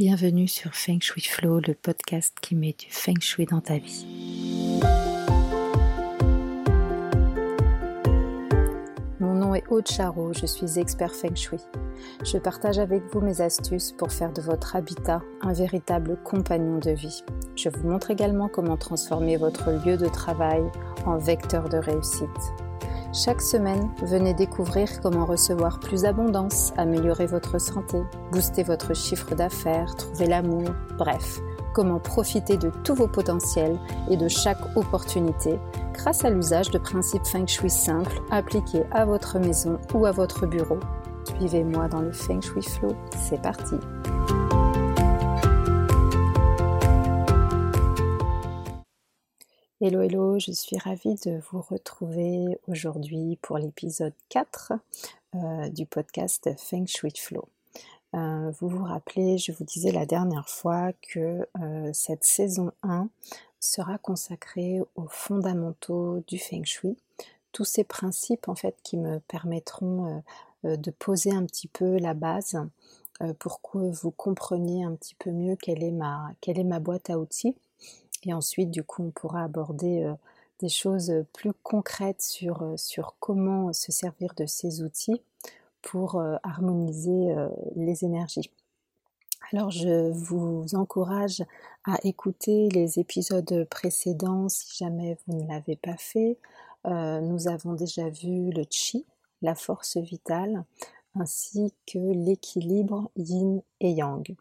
Bienvenue sur Feng Shui Flow, le podcast qui met du Feng Shui dans ta vie. Mon nom est Aude Charot, je suis expert Feng Shui. Je partage avec vous mes astuces pour faire de votre habitat un véritable compagnon de vie. Je vous montre également comment transformer votre lieu de travail en vecteur de réussite. Chaque semaine, venez découvrir comment recevoir plus d'abondance, améliorer votre santé, booster votre chiffre d'affaires, trouver l'amour, bref, comment profiter de tous vos potentiels et de chaque opportunité grâce à l'usage de principes feng shui simples appliqués à votre maison ou à votre bureau. Suivez-moi dans le feng shui flow, c'est parti. Hello hello, je suis ravie de vous retrouver aujourd'hui pour l'épisode 4 euh, du podcast Feng Shui Flow. Euh, vous vous rappelez, je vous disais la dernière fois que euh, cette saison 1 sera consacrée aux fondamentaux du Feng Shui, tous ces principes en fait qui me permettront de poser un petit peu la base pour que vous compreniez un petit peu mieux quelle est ma, quelle est ma boîte à outils et ensuite, du coup, on pourra aborder euh, des choses plus concrètes sur, euh, sur comment se servir de ces outils pour euh, harmoniser les énergies. Alors je vous encourage à écouter les épisodes précédents si jamais vous ne l'avez pas fait. nous avons déjà vu le chi, la force vitale, ainsi que l'équilibre yin et yang.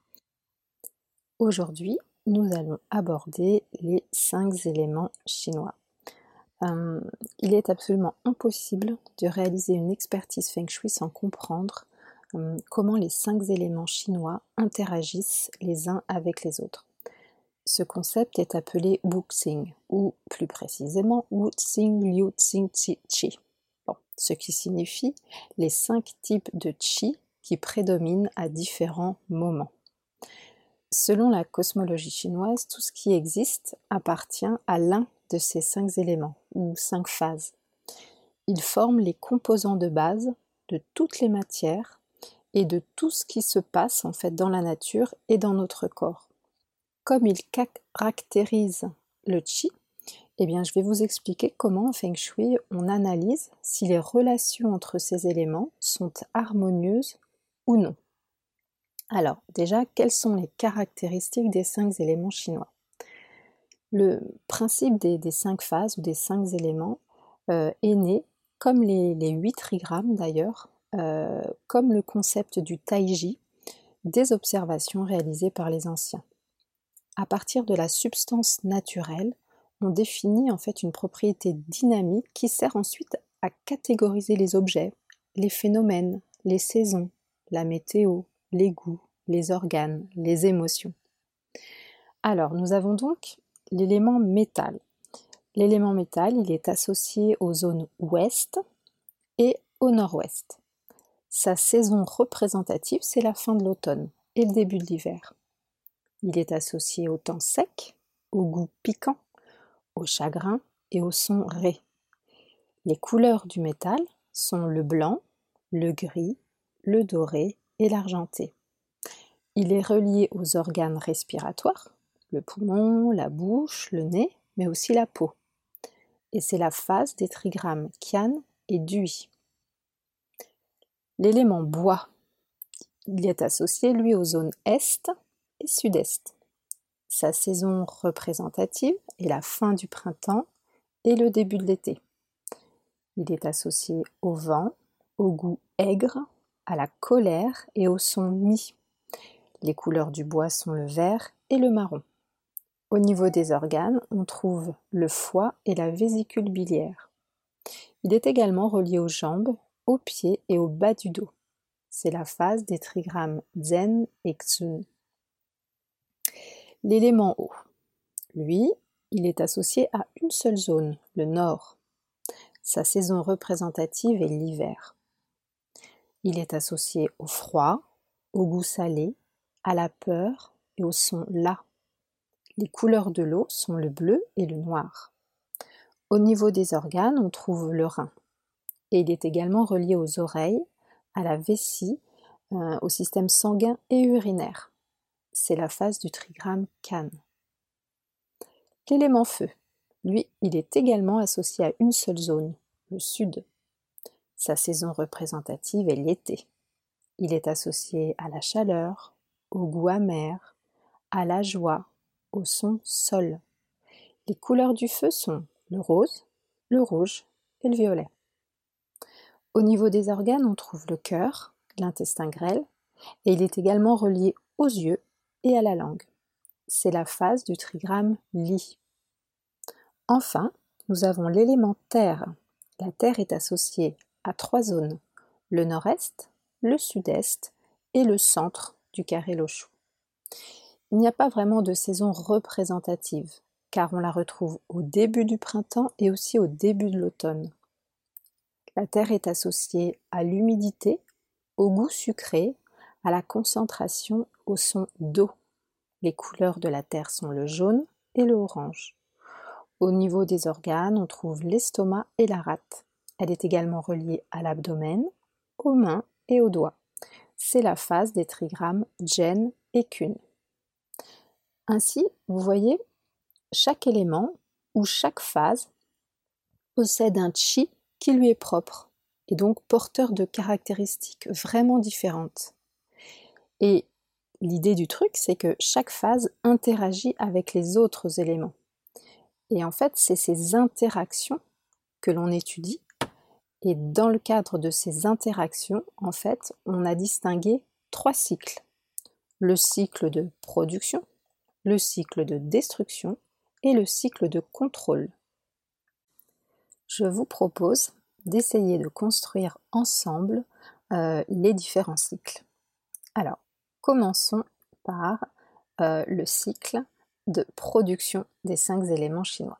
Aujourd'hui, nous allons aborder les cinq éléments chinois. Euh, il est absolument impossible de réaliser une expertise feng shui sans comprendre euh, comment les cinq éléments chinois interagissent les uns avec les autres. Ce concept est appelé Wuxing, ou plus précisément Wuxing Liu Xing Qi Qi, ce qui signifie les cinq types de Qi qui prédominent à différents moments. Selon la cosmologie chinoise, tout ce qui existe appartient à l'un de ces cinq éléments, ou cinq phases. Ils forment les composants de base de toutes les matières et de tout ce qui se passe en fait dans la nature et dans notre corps. Comme ils caractérisent le chi, eh bien, je vais vous expliquer comment en Feng Shui on analyse si les relations entre ces éléments sont harmonieuses ou non. Alors, déjà, quelles sont les caractéristiques des cinq éléments chinois? Le principe des, cinq phases ou des cinq éléments euh, est né, comme les, huit trigrammes d'ailleurs, euh, comme le concept du taiji, des observations réalisées par les anciens. À partir de la substance naturelle, on définit en fait une propriété dynamique qui sert ensuite à catégoriser les objets, les phénomènes, les saisons, la météo, les goûts, les organes, les émotions. Alors, nous avons donc l'élément métal. L'élément métal, il est associé aux zones ouest et au nord-ouest. Sa saison représentative, c'est la fin de l'automne et le début de l'hiver. Il est associé au temps sec, au goût piquant, au chagrin et au son ré. Les couleurs du métal sont le blanc, le gris, le doré l'argenté. Il est relié aux organes respiratoires, le poumon, la bouche, le nez, mais aussi la peau. Et c'est la phase des trigrammes Kian et Dui. L'élément bois, il est associé lui aux zones est et sud-est. Sa saison représentative est la fin du printemps et le début de l'été. Il est associé au vent, au goût aigre, à la colère et au son mi. Les couleurs du bois sont le vert et le marron. Au niveau des organes, on trouve le foie et la vésicule biliaire. Il est également relié aux jambes, aux pieds et au bas du dos. C'est la phase des trigrammes Zen et Xun. L'élément eau. Lui, il est associé à une seule zone, le nord. Sa saison représentative est l'hiver. Il est associé au froid, au goût salé, à la peur et au son là. Les couleurs de l'eau sont le bleu et le noir. Au niveau des organes, on trouve le rein. Et il est également relié aux oreilles, à la vessie, euh, au système sanguin et urinaire. c'est la phase du trigramme Can. L'élément feu, lui, il est également associé à une seule zone, le sud. Sa saison représentative est l'été. Il est associé à la chaleur, au goût amer, à la joie, au son sol. Les couleurs du feu sont le rose, le rouge et le violet. Au niveau des organes, on trouve le cœur, l'intestin grêle, et il est également relié aux yeux et à la langue. C'est la phase du trigramme Li. Enfin, nous avons l'élément terre. La terre est associée à trois zones, le nord-est, le sud-est et le centre du carré Lochou. Il n'y a pas vraiment de saison représentative, car on la retrouve au début du printemps et aussi au début de l'automne. La terre est associée à l'humidité, au goût sucré, à la concentration, au son d'eau. Les couleurs de la terre sont le jaune et le orange. Au niveau des organes, on trouve l'estomac et la rate. Elle est également reliée à l'abdomen, aux mains et aux doigts. C'est la phase des trigrammes Jen et Kun. Ainsi, vous voyez, chaque élément ou chaque phase possède un chi qui lui est propre et donc porteur de caractéristiques vraiment différentes. Et l'idée du truc, c'est que chaque phase interagit avec les autres éléments. Et en fait, c'est ces interactions que l'on étudie. Et dans le cadre de ces interactions, en fait, on a distingué trois cycles. Le cycle de production, le cycle de destruction et le cycle de contrôle. Je vous propose d'essayer de construire ensemble euh, les différents cycles. Alors, commençons par euh, le cycle de production des cinq éléments chinois.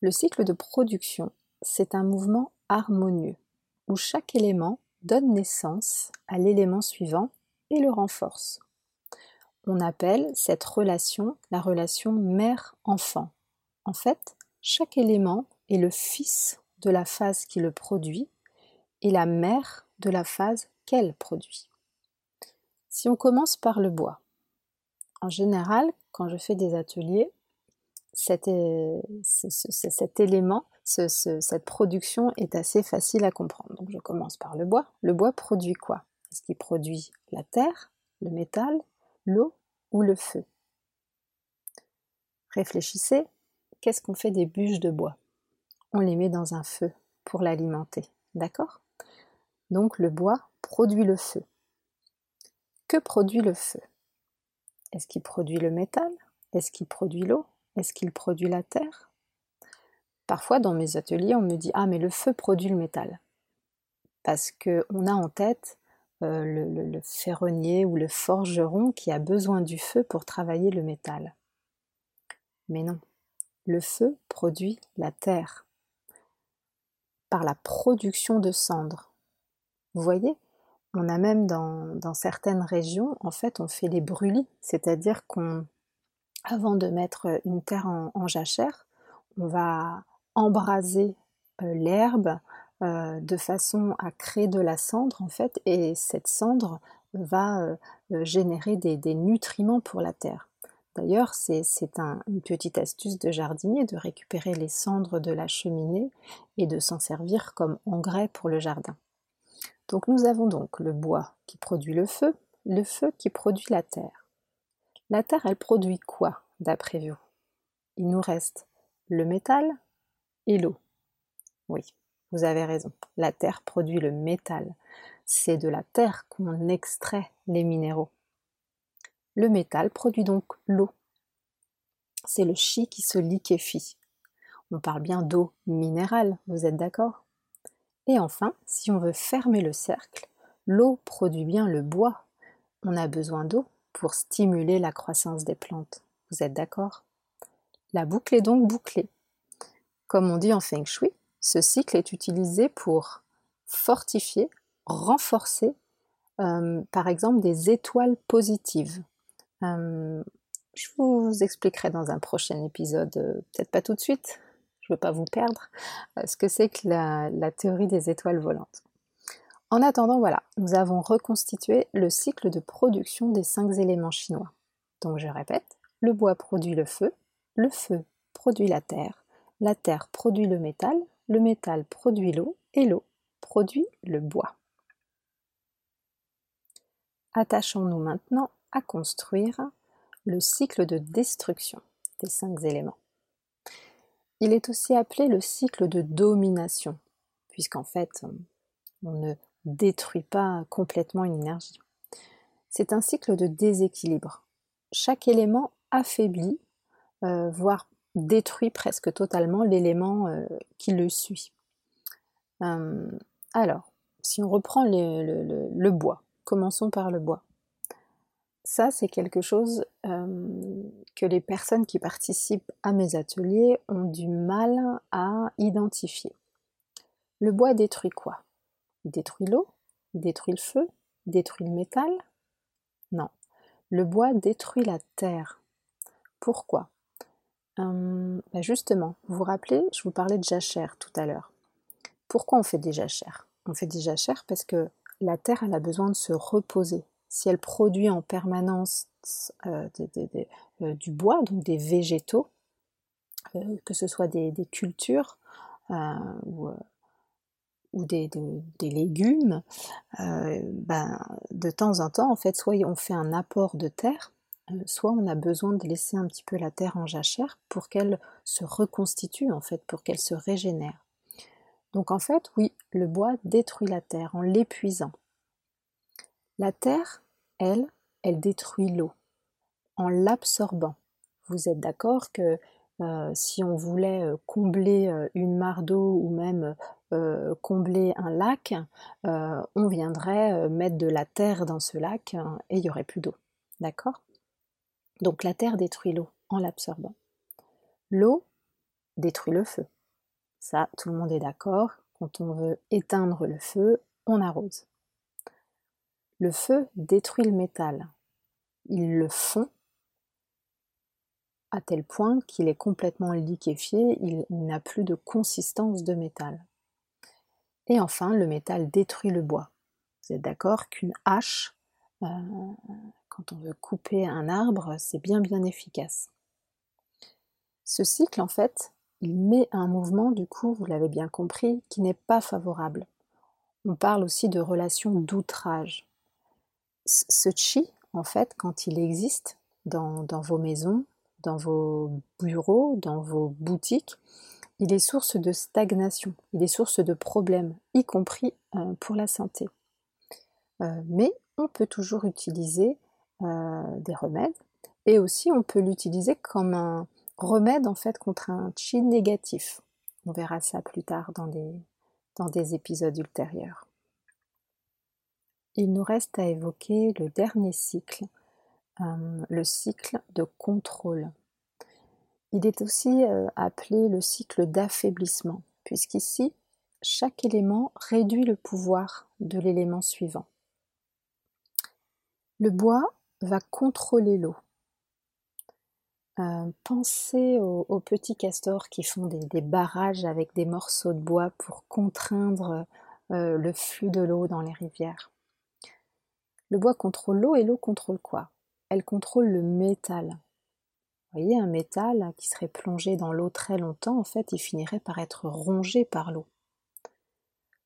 Le cycle de production, c'est un mouvement harmonieux où chaque élément donne naissance à l'élément suivant et le renforce. On appelle cette relation la relation mère-enfant. En fait, chaque élément est le fils de la phase qui le produit et la mère de la phase qu'elle produit. Si on commence par le bois, en général, quand je fais des ateliers, cet, cet élément, cette production est assez facile à comprendre. Je commence par le bois. Le bois produit quoi? Est-ce qu'il produit la terre, le métal, l'eau ou le feu? Réfléchissez, qu'est-ce qu'on fait des bûches de bois? On les met dans un feu pour l'alimenter, d'accord? Donc le bois produit le feu. Que produit le feu? Est-ce qu'il produit le métal? Est-ce qu'il produit l'eau? Est-ce qu'il produit la terre? Parfois dans mes ateliers, on me dit Ah, mais le feu produit le métal. Parce qu'on a en tête euh, le, ferronnier ou le forgeron qui a besoin du feu pour travailler le métal. Mais non, le feu produit la terre par la production de cendres. Vous voyez, on a même dans, certaines régions, en fait, on fait les brûlis, c'est-à-dire qu'on, avant de mettre une terre en, jachère, on va embraser euh, l'herbe euh, de façon à créer de la cendre, en fait, et cette cendre va euh, générer des, nutriments pour la terre. D'ailleurs, c'est une petite astuce de jardinier de récupérer les cendres de la cheminée et de s'en servir comme engrais pour le jardin. Donc nous avons donc le bois qui produit le feu, le feu qui produit la terre. La terre, elle produit quoi d'après vous? Il nous reste le métal et l'eau. Oui, vous avez raison. La terre produit le métal. C'est de la terre qu'on extrait les minéraux. Le métal produit donc l'eau. C'est le chi qui se liquéfie. On parle bien d'eau minérale, vous êtes d'accord? Et enfin, si on veut fermer le cercle, l'eau produit bien le bois. On a besoin d'eau pour stimuler la croissance des plantes. Vous êtes d'accord? La boucle est donc bouclée. Comme on dit en feng shui, ce cycle est utilisé pour fortifier, renforcer, euh, par exemple, des étoiles positives. Euh, je vous expliquerai dans un prochain épisode, euh, peut-être pas tout de suite, je ne veux pas vous perdre, ce que c'est que la, théorie des étoiles volantes. En attendant, voilà, nous avons reconstitué le cycle de production des cinq éléments chinois. Donc je répète, le bois produit le feu, le feu produit la terre, la terre produit le métal, le métal produit l'eau et l'eau produit le bois. Attachons-nous maintenant à construire le cycle de destruction des cinq éléments. Il est aussi appelé le cycle de domination, puisqu'en fait, on ne détruit pas complètement une énergie. C'est un cycle de déséquilibre. Chaque élément affaiblit, euh, voire détruit presque totalement l'élément euh, qui le suit. Euh, alors, si on reprend le, bois, commençons par le bois. Ça, c'est quelque chose que les personnes qui participent à mes ateliers ont du mal à identifier. Le bois détruit quoi? Détruit l'eau? Détruit le feu? Détruit le métal? Non. Le bois détruit la terre. Pourquoi? Hum, bah Justement, vous vous rappelez, je vous parlais de jachère tout à l'heure. Pourquoi on fait des jachères? On fait des jachères parce que la terre a besoin de se reposer. Si elle produit en permanence euh, euh, du bois, donc des végétaux, euh, que ce soit des, cultures ou, des, légumes, ben, de temps en temps, en fait, soit on fait un apport de terre, soit on a besoin de laisser un petit peu la terre en jachère pour qu'elle se reconstitue, en fait, pour qu'elle se régénère. Donc en fait, oui, le bois détruit la terre en l'épuisant. La terre, elle, elle détruit l'eau en l'absorbant. Vous êtes d'accord que euh, si on voulait euh, combler euh, une mare d'eau ou même combler un lac, on viendrait mettre de la terre dans ce lac hein, et il n'y aurait plus d'eau. D'accord? Donc la terre détruit l'eau en l'absorbant. L'eau détruit le feu. Ça, tout le monde est d'accord. Quand on veut éteindre le feu, on arrose. Le feu détruit le métal. Il le fond à tel point qu'il est complètement liquéfié, il n'a plus de consistance de métal. Et enfin, le métal détruit le bois. Vous êtes d'accord qu'une hache, euh, quand on veut couper un arbre, c'est bien bien efficace. Ce cycle, en fait, il met un mouvement, du coup, vous l'avez bien compris, qui n'est pas favorable. On parle aussi de relation d'outrage ce chi, en fait, quand il existe dans, vos maisons, dans vos bureaux, dans vos boutiques, il est source de stagnation, il est source de problèmes, y compris euh, pour la santé. Euh, mais on peut toujours utiliser des remèdes et aussi on peut l'utiliser comme un remède en fait contre un chi négatif. On verra ça plus tard dans dans des épisodes ultérieurs. Il nous reste à évoquer le dernier cycle, euh, le cycle de contrôle. Il est aussi euh, appelé le cycle d'affaiblissement, puisqu'ici, chaque élément réduit le pouvoir de l'élément suivant. Le bois va contrôler l'eau. Euh, pensez aux, petits castors qui font des, barrages avec des morceaux de bois pour contraindre le flux de l'eau dans les rivières. Le bois contrôle l'eau et l'eau contrôle quoi? Elle contrôle le métal. Vous voyez, un métal qui serait plongé dans l'eau très longtemps, en fait, il finirait par être rongé par l'eau.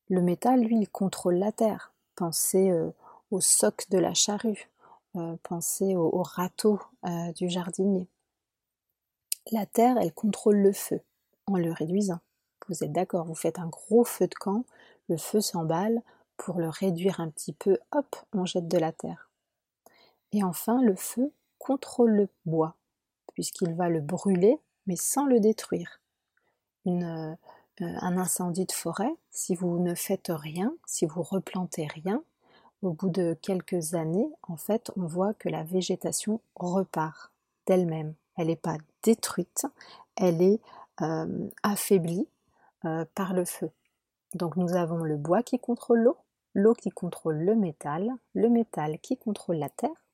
Le métal, lui, il contrôle la terre. Pensez euh, au soc de la charrue, euh, pensez au, râteau euh, du jardinier. La terre, elle contrôle le feu en le réduisant. Vous êtes d'accord, vous faites un gros feu de camp, le feu s'emballe, pour le réduire un petit peu, hop, on jette de la terre. Et enfin, le feu contrôle le bois, puisqu'il va le brûler, mais sans le détruire. Euh, un incendie de forêt, si vous ne faites rien, si vous replantez rien, au bout de quelques années, en fait, on voit que la végétation repart d'elle-même. Elle n'est pas détruite, elle est euh, affaiblie euh, par le feu. Donc nous avons le bois qui contrôle l'eau, l'eau qui contrôle le métal, le métal qui contrôle la terre,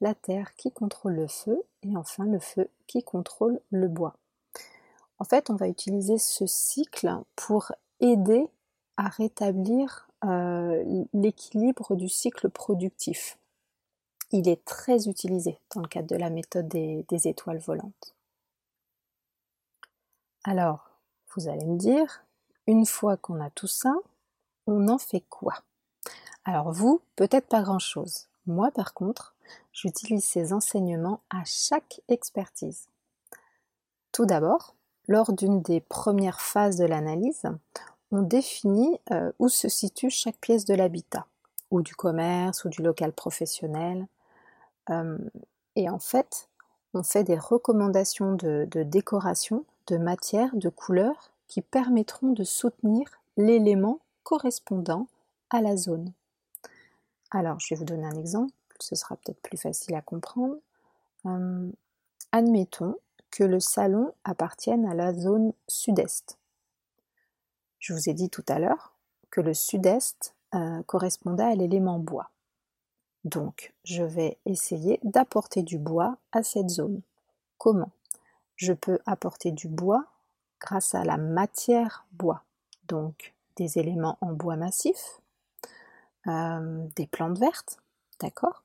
la terre qui contrôle le feu et enfin le feu qui contrôle le bois. En fait, on va utiliser ce cycle pour aider à rétablir l'équilibre du cycle productif. Il est très utilisé dans le cadre de la méthode des, des étoiles volantes. Alors, vous allez me dire, une fois qu'on a tout ça, on en fait quoi? Alors vous, peut-être pas grand-chose. Moi, par contre, j'utilise ces enseignements à chaque expertise. Tout d'abord, lors d'une des premières phases de l'analyse, on définit euh, où se situe chaque pièce de l'habitat, ou du commerce, ou du local professionnel. Euh, et en fait, on fait des recommandations de, décoration, de matière, de couleur qui permettront de soutenir l'élément correspondant à la zone. Alors, je vais vous donner un exemple, ce sera peut-être plus facile à comprendre. Euh, admettons que le salon appartienne à la zone sud-est. Je vous ai dit tout à l'heure que le sud-est euh, correspondait à l'élément bois. Donc, je vais essayer d'apporter du bois à cette zone. Comment? Je peux apporter du bois grâce à la matière bois, donc des éléments en bois massif, euh, des plantes vertes, d'accord?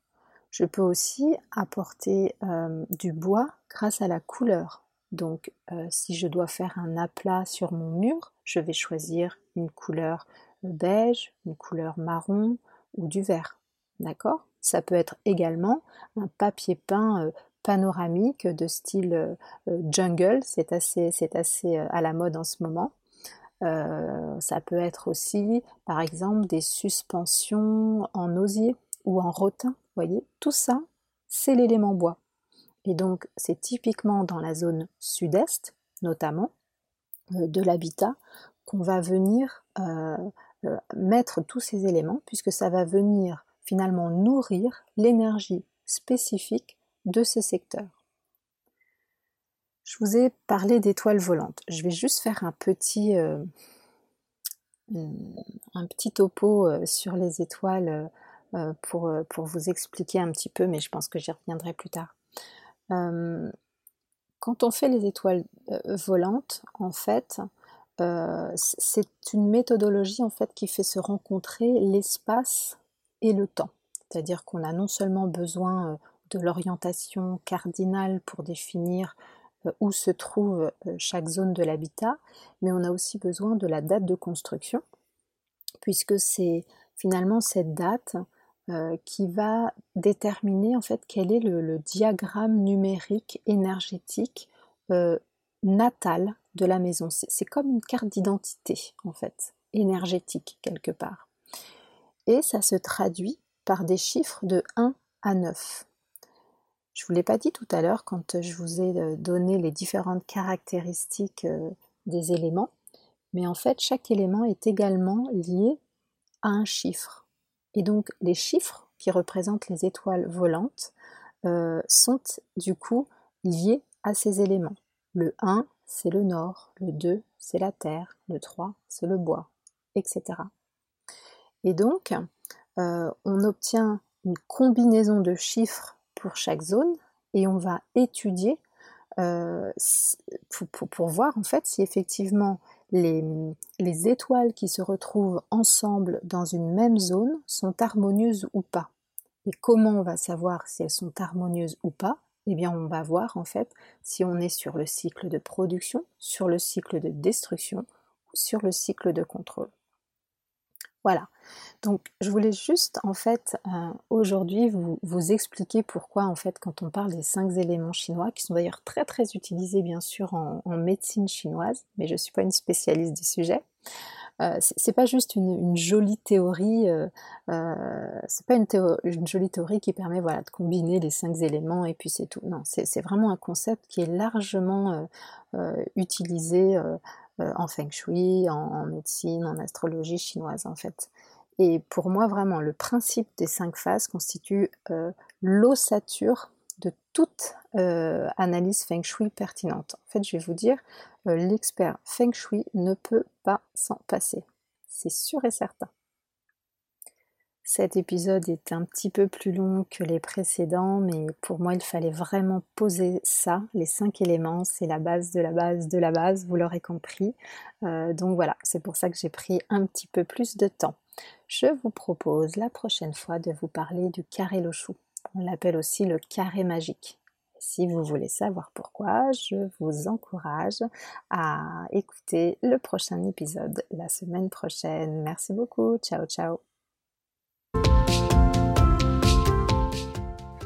Je peux aussi apporter euh, du bois grâce à la couleur. Donc, si je dois faire un aplat sur mon mur, je vais choisir une couleur beige, une couleur marron ou du vert. D'accord? Ça peut être également un papier peint euh, panoramique de style euh, euh, jungle, c'est assez, à la mode en ce moment. ça peut être aussi, par exemple, des suspensions en osier ou en rotin. voyez, tout ça, c'est l'élément bois. Et donc, c'est typiquement dans la zone sud-est, notamment, euh, de l'habitat qu'on va venir euh, euh, mettre tous ces éléments puisque ça va venir finalement nourrir l'énergie spécifique de ce secteur. Je vous ai parlé d'étoiles volantes. Je vais juste faire un petit, un petit topo sur les étoiles pour, vous expliquer un petit peu, mais je pense que j'y reviendrai plus tard. Quand on fait les étoiles euh, volantes, en fait, euh, c'est une méthodologie en fait qui fait se rencontrer l'espace et le temps. C'est-à-dire qu'on a non seulement besoin euh, de l'orientation cardinale pour définir où se trouve chaque zone de l'habitat, mais on a aussi besoin de la date de construction, puisque c'est finalement cette date euh, qui va déterminer en fait quel est le, diagramme numérique énergétique euh, natal de la maison. C'est comme une carte d'identité en fait, énergétique quelque part. Et ça se traduit par des chiffres de 1 à 9. Je ne vous l'ai pas dit tout à l'heure quand je vous ai euh, donné les différentes caractéristiques des éléments, mais en fait chaque élément est également lié à un chiffre. Et donc les chiffres qui représentent les étoiles volantes euh, sont du coup liés à ces éléments. Le 1, c'est le nord, le 2, c'est la terre, le 3, c'est le bois, etc. Et donc, euh, on obtient une combinaison de chiffres pour chaque zone et on va étudier euh, pour, voir en fait si effectivement les, étoiles qui se retrouvent ensemble dans une même zone sont harmonieuses ou pas. Et comment on va savoir si elles sont harmonieuses ou pas? Eh bien, on va voir en fait si on est sur le cycle de production, sur le cycle de destruction ou sur le cycle de contrôle. Voilà. Donc, je voulais juste en fait euh, aujourd'hui vous, vous, expliquer pourquoi en fait quand on parle des cinq éléments chinois, qui sont d'ailleurs très très utilisés bien sûr en, médecine chinoise, mais je ne suis pas une spécialiste du sujet. Euh, c'est pas juste une, jolie théorie, euh, euh, c'est pas une, une, jolie théorie qui permet voilà de combiner les cinq éléments et puis c'est tout. Non, c'est vraiment un concept qui est largement utilisé euh, en feng shui, en, médecine, en astrologie chinoise en fait. Et pour moi, vraiment, le principe des cinq phases constitue euh, l'ossature de toute euh, analyse feng shui pertinente. En fait, je vais vous dire, l'expert feng shui ne peut pas s'en passer. C'est sûr et certain. Cet épisode est un petit peu plus long que les précédents, mais pour moi il fallait vraiment poser ça, les cinq éléments, c'est la base de la base de la base, vous l'aurez compris. Euh, donc voilà, c'est pour ça que j'ai pris un petit peu plus de temps. je vous propose la prochaine fois de vous parler du carré le chou. On l'appelle aussi le carré magique. Si vous voulez savoir pourquoi, je vous encourage à écouter le prochain épisode la semaine prochaine. Merci beaucoup. Ciao, ciao.